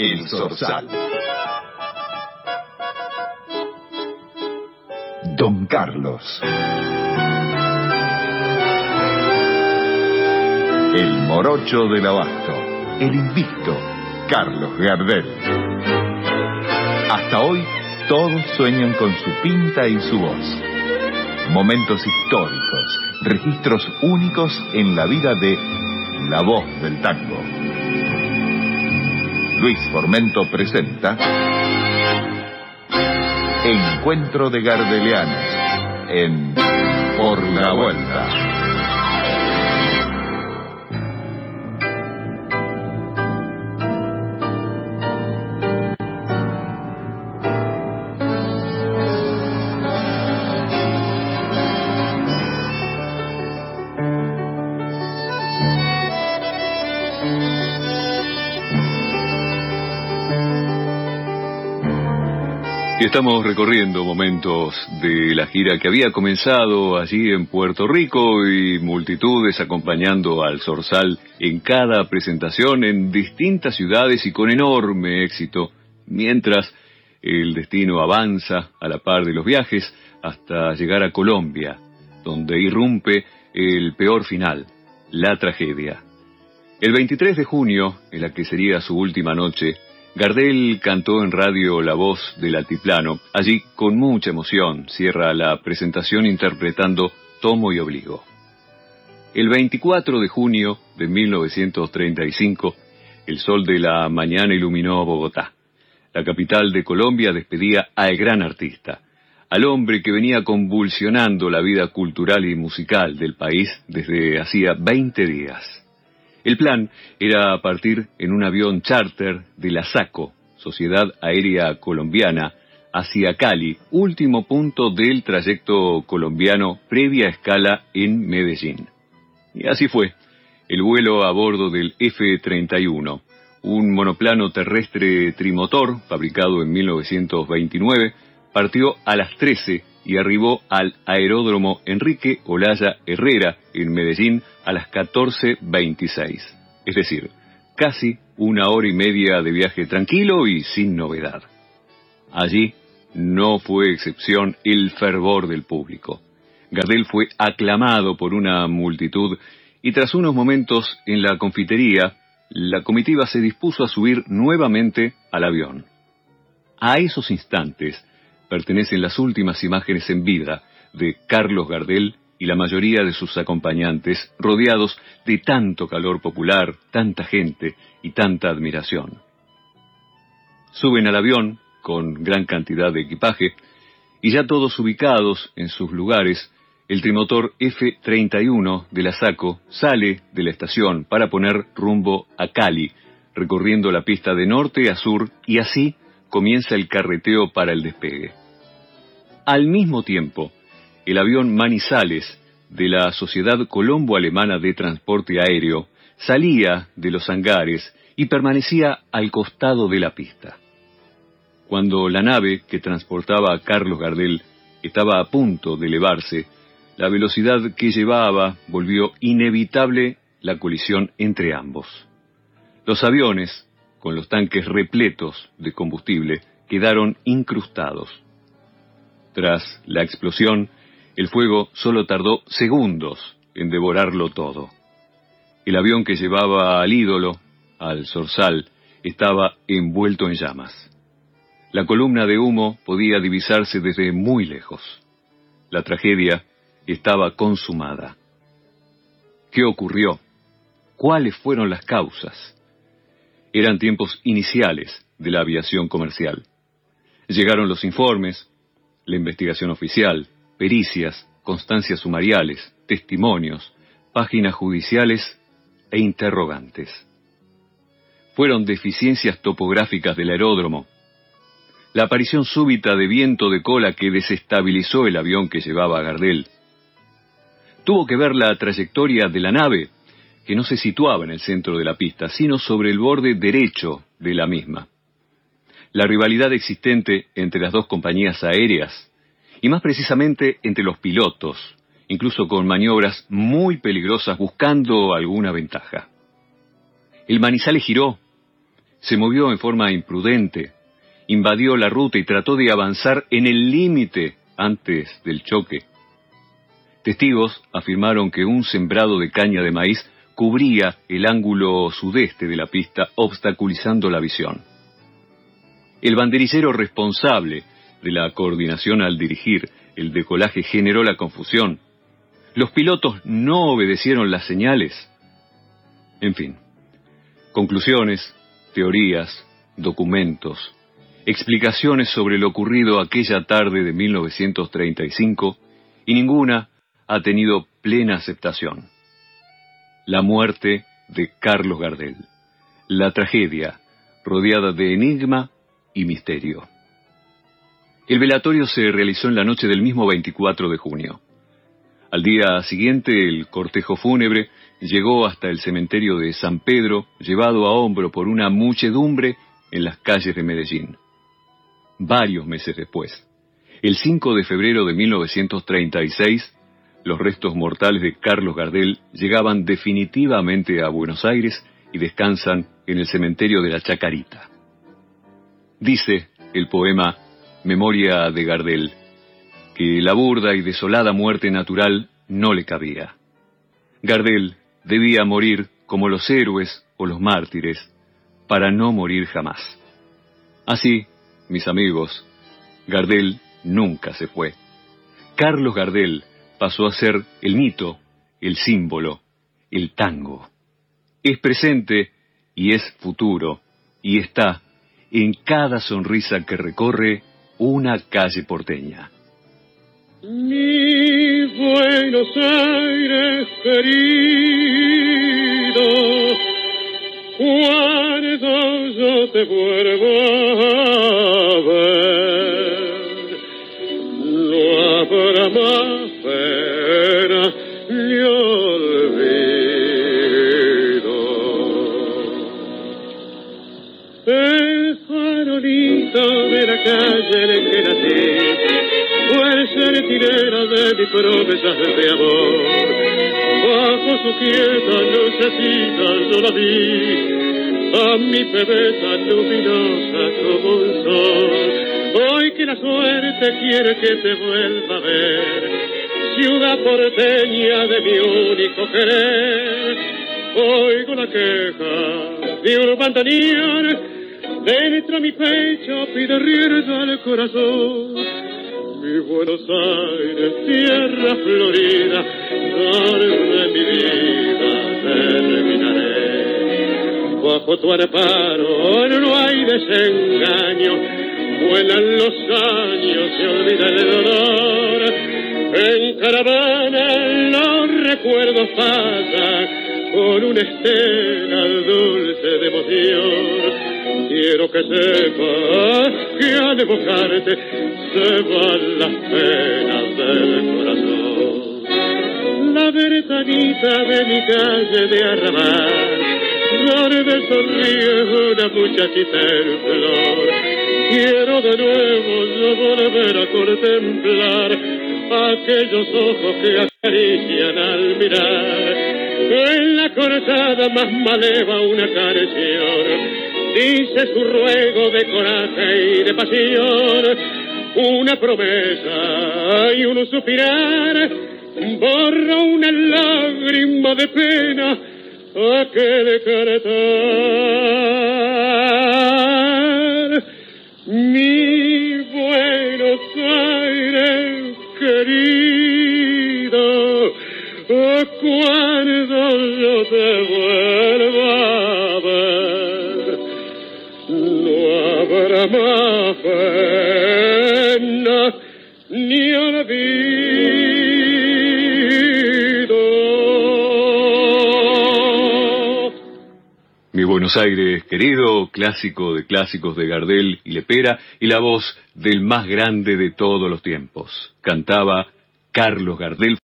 El Zorzal. Don Carlos. El morocho del abasto. El invicto. Carlos Gardel. Hasta hoy, todos sueñan con su pinta y su voz. Momentos históricos, registros únicos en la vida de la voz del tango. Luis Formento presenta Encuentro de Gardelianos en Por la Vuelta. Estamos recorriendo momentos de la gira que había comenzado allí en Puerto Rico y multitudes acompañando al Zorzal en cada presentación en distintas ciudades y con enorme éxito, mientras el destino avanza a la par de los viajes hasta llegar a Colombia, donde irrumpe el peor final, la tragedia. El 23 de junio, en la que sería su última noche, Gardel cantó en radio La Voz del Altiplano. Allí, con mucha emoción, cierra la presentación interpretando Tomo y Obligo. El 24 de junio de 1935, el sol de la mañana iluminó Bogotá. La capital de Colombia despedía al gran artista, al hombre que venía convulsionando la vida cultural y musical del país desde hacía 20 días. El plan era partir en un avión charter de la SACO, Sociedad Aérea Colombiana, hacia Cali, último punto del trayecto colombiano previa escala en Medellín. Y así fue. El vuelo a bordo del F-31, un monoplano terrestre trimotor fabricado en 1929, partió a las 13 y arribó al aeródromo Enrique Olaya Herrera en Medellín a las 14.26. Es decir, casi una hora y media de viaje tranquilo y sin novedad. Allí no fue excepción el fervor del público. Gardel fue aclamado por una multitud y tras unos momentos en la confitería, la comitiva se dispuso a subir nuevamente al avión. A esos instantes, pertenecen las últimas imágenes en vida de Carlos Gardel y la mayoría de sus acompañantes, rodeados de tanto calor popular, tanta gente y tanta admiración. Suben al avión con gran cantidad de equipaje y ya todos ubicados en sus lugares, el trimotor F-31 de la SACO sale de la estación para poner rumbo a Cali, recorriendo la pista de norte a sur y así comienza el carreteo para el despegue. Al mismo tiempo, el avión Manizales de la Sociedad Colombo-Alemana de Transporte Aéreo salía de los hangares y permanecía al costado de la pista. Cuando la nave que transportaba a Carlos Gardel estaba a punto de elevarse, la velocidad que llevaba volvió inevitable la colisión entre ambos. Los aviones, con los tanques repletos de combustible, quedaron incrustados. Tras la explosión, el fuego solo tardó segundos en devorarlo todo. El avión que llevaba al ídolo, al zorzal, estaba envuelto en llamas. La columna de humo podía divisarse desde muy lejos. La tragedia estaba consumada. ¿Qué ocurrió? ¿Cuáles fueron las causas? Eran tiempos iniciales de la aviación comercial. Llegaron los informes, la investigación oficial, pericias, constancias sumariales, testimonios, páginas judiciales e interrogantes. Fueron deficiencias topográficas del aeródromo, la aparición súbita de viento de cola que desestabilizó el avión que llevaba a Gardel. Tuvo que ver la trayectoria de la nave, que no se situaba en el centro de la pista, sino sobre el borde derecho de la misma la rivalidad existente entre las dos compañías aéreas, y más precisamente entre los pilotos, incluso con maniobras muy peligrosas buscando alguna ventaja. El Manizales giró, se movió en forma imprudente, invadió la ruta y trató de avanzar en el límite antes del choque. Testigos afirmaron que un sembrado de caña de maíz cubría el ángulo sudeste de la pista, obstaculizando la visión. El banderillero responsable de la coordinación al dirigir el decolaje generó la confusión. Los pilotos no obedecieron las señales. En fin, conclusiones, teorías, documentos, explicaciones sobre lo ocurrido aquella tarde de 1935 y ninguna ha tenido plena aceptación. La muerte de Carlos Gardel. La tragedia, rodeada de enigma y misterio. El velatorio se realizó en la noche del mismo 24 de junio. Al día siguiente, el cortejo fúnebre llegó hasta el cementerio de San Pedro, llevado a hombro por una muchedumbre en las calles de Medellín. Varios meses después, el 5 de febrero de 1936, los restos mortales de Carlos Gardel llegaban definitivamente a Buenos Aires y descansan en el cementerio de la Chacarita. Dice el poema Memoria de Gardel que la burda y desolada muerte natural no le cabía. Gardel debía morir como los héroes o los mártires, para no morir jamás. Así, mis amigos, Gardel nunca se fue. Carlos Gardel pasó a ser el mito, el símbolo, el tango. Es presente y es futuro, y está en cada sonrisa que recorre una calle porteña. Mi Buenos Aires querido, cuando yo te vuelvo a ver, no habrá más ni olvido. El farolito de la calle en que nací fue sentinela de mis promesas de amor. Bajo su quieta lucecita yo la vi, a mi bebé luminosa como un sol. Hoy que la suerte quiere que te vuelva a ver, ciudad porteña de mi único querer. Oigo la queja de un bandoneón, dentro mi pecho pide rienda al corazón mi Buenos Aires, tierra florida, donde mi vida terminaré. Bajo tu amparo no hay desengaño, vuelan los años, se olvida el dolor. En caravana los recuerdos pasan con una estela dulce de emoción. Quiero que sepas que al evocarte se van las penas del corazón. La ventanita de mi calle de arrabal, donde sonríe una muchachita en flor. Quiero de nuevo yo volver a contemplar aquellos ojos que acarician al mirar. En la cortada más maleva una canción dice su ruego de coraje y de pasión, una promesa y un suspirar, borra una lágrima de pena aquel cantar. Mi Buenos Aires te vuelva a ver, no habrá más pena ni olvido. Mi Buenos Aires querido, clásico de clásicos de Gardel y Lepera, y la voz del más grande de todos los tiempos. Cantaba Carlos Gardel.